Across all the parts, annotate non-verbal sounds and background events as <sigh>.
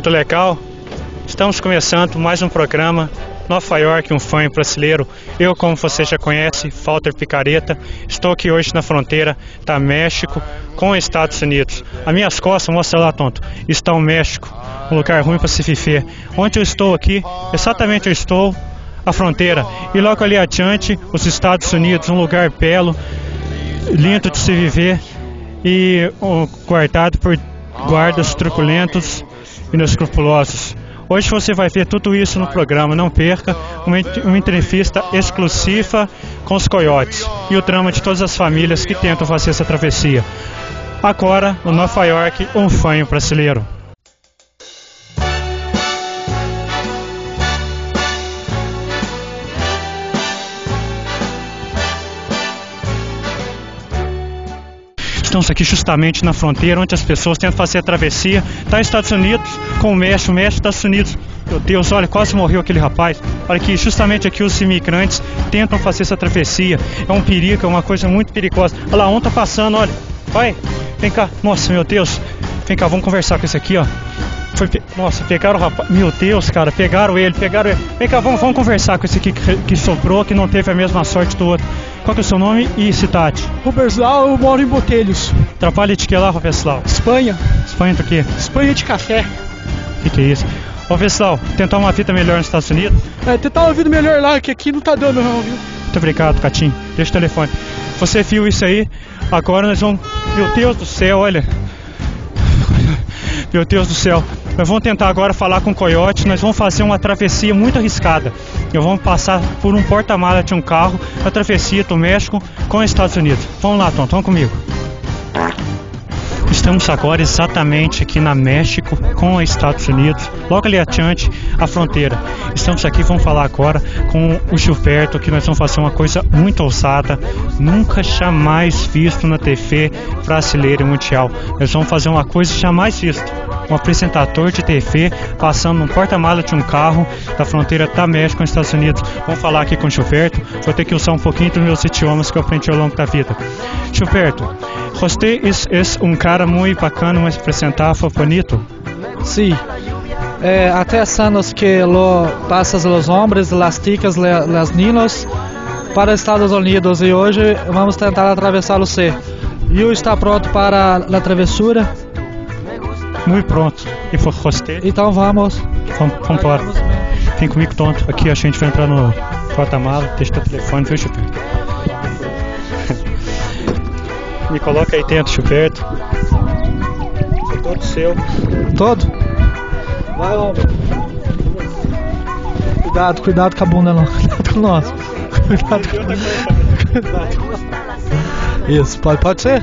tudo legal? Estamos começando mais um programa Nova York, um fã brasileiro. Eu, como você já conhece, Walter Picareta, estou aqui hoje na fronteira da México com os Estados Unidos. As minhas costas, mostra lá, tonto, está o México, um lugar ruim para se viver. Onde eu estou aqui, exatamente eu estou a fronteira. E logo ali adiante, os Estados Unidos, um lugar belo, lindo de se viver e guardado por guardas truculentos inescrupulosos. Hoje você vai ver tudo isso no programa, não perca uma, entrevista exclusiva com os coiotes e o drama de todas as famílias que tentam fazer essa travessia. Agora, no Nova York, um fanho brasileiro. Estamos aqui justamente na fronteira onde as pessoas tentam fazer a travessia. Está Estados Unidos com o México, o México, Estados Unidos. Meu Deus, olha, quase morreu aquele rapaz. Olha que justamente aqui os imigrantes tentam fazer essa travessia. É um perigo, é uma coisa muito perigosa. Olha lá, um tá passando, olha. Vai, vem cá. Nossa, meu Deus. Vem cá, vamos conversar com esse aqui, ó. Foi, nossa, pegaram o rapaz. Meu Deus, cara, pegaram ele, pegaram ele. Vem cá, vamos, vamos conversar com esse aqui que, que sobrou, que não teve a mesma sorte do outro. Qual que é o seu nome e cidade? Rubenslau, eu moro em Botelhos. Trabalha de que lá, Rubenslau? Espanha. Espanha do quê? Espanha de café. O que, que é isso? Ô tentar uma vida melhor nos Estados Unidos? É, tentar uma vida melhor lá, que aqui não tá dando não, viu? Muito obrigado, Catim. Deixa o telefone. Você viu isso aí? Agora nós vamos. Meu Deus do céu, olha. Meu Deus do céu. Nós vamos tentar agora falar com o Coyote. Nós vamos fazer uma travessia muito arriscada. Nós vamos passar por um porta-mala de um carro, a travessia do México com os Estados Unidos. Vamos lá, Tom, vamos comigo. Estamos agora exatamente aqui na México com os Estados Unidos, logo ali adiante a fronteira. Estamos aqui, vamos falar agora com o Gilberto, que nós vamos fazer uma coisa muito ousada, nunca jamais visto na TV brasileira e mundial. Nós vamos fazer uma coisa jamais vista. Um apresentador de TV passando no porta-mala de um carro da fronteira da México com os Estados Unidos. Vamos falar aqui com o Gilberto. Vou ter que usar um pouquinho dos meus idiomas que eu aprendi ao longo da vida. Gilberto, você é um cara muito bacana, muito apresentável, bonito. Sí. Eh, hace años que lo pasas los hombres, las chicas, le- los niños para Estados Unidos e hoje vamos tentar atravessar o C. You está pronto para a travessura? Muito pronto. E for você? Então vamos. Vamos, vamos embora. Vem comigo, tonto. Aqui a gente vai entrar no porta-mala. Deixa teu telefone, viu, Gilberto? <laughs> Me coloca aí dentro, Gilberto. É todo seu. Todo? Vai, homem. Cuidado, cuidado com a bunda não. <laughs> Cuidado com nós. Cuidado com. Isso, pode, pode ser?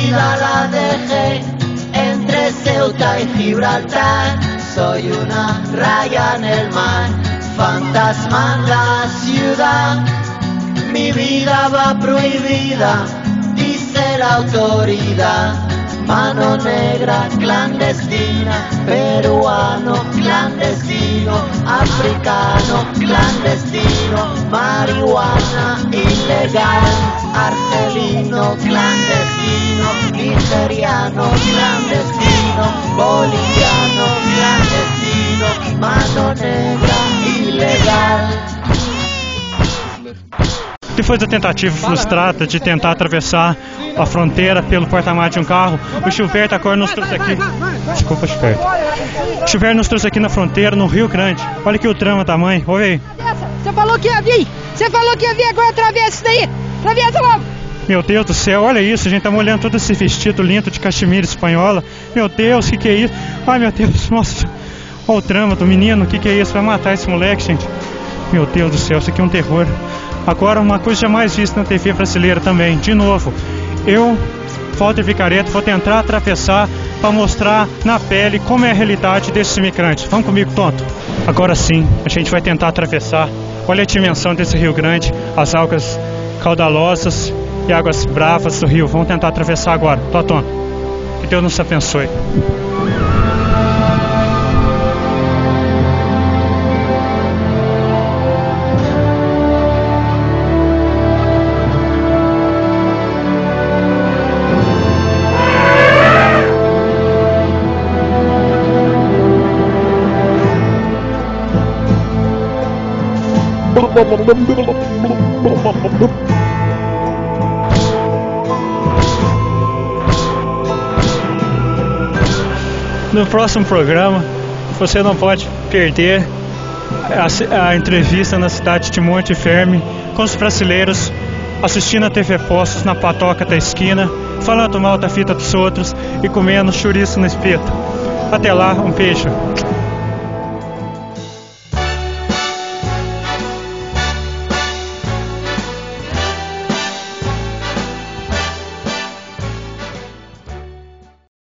Vida la dejé entre Ceuta y Gibraltar. Soy una raya en el mar, fantasma en la ciudad. Mi vida va prohibida, dice la autoridad. Mano negra clandestina, peruano clandestino, africano clandestino, marihuana ilegal, argelino clandestino, nigeriano clandestino, boliviano clandestino, mano negra ilegal. Depois da tentativa frustrada de tentar atravessar a fronteira pelo porta-malas de um carro, o Gilberto agora nos trouxe aqui. Desculpa, Gilberto. O Gilberto nos trouxe aqui na fronteira, no Rio Grande. Olha aqui o trama tamanho. Olha aí. Você falou que ia vir! Você falou que ia vir, agora atravessa isso daí! Atravessa logo! Meu Deus do céu, olha isso, gente tá molhando todo esse vestido lindo de cachemira espanhola. Meu Deus, o que, que é isso? Ai meu Deus, <laughs> nossa. Olha o trama do menino, o que, que é isso? Vai matar esse moleque, gente. Meu Deus do céu, isso aqui é um terror. Agora, uma coisa jamais vista na TV brasileira também, de novo. Eu Walter Vicareta, vou tentar atravessar para mostrar na pele como é a realidade desses imigrantes. Vamos comigo, tonto? Agora sim, a gente vai tentar atravessar. Olha a dimensão desse Rio Grande, as algas caudalosas e águas bravas do rio. Vamos tentar atravessar agora. Tô tonto. Que Deus nos abençoe. <laughs> No próximo programa, você não pode perder a, a entrevista na cidade de Monte Ferme com os brasileiros assistindo a TV Postos na patoca da esquina, falando mal da fita dos outros e comendo chouriço no espeto. Até lá, um beijo.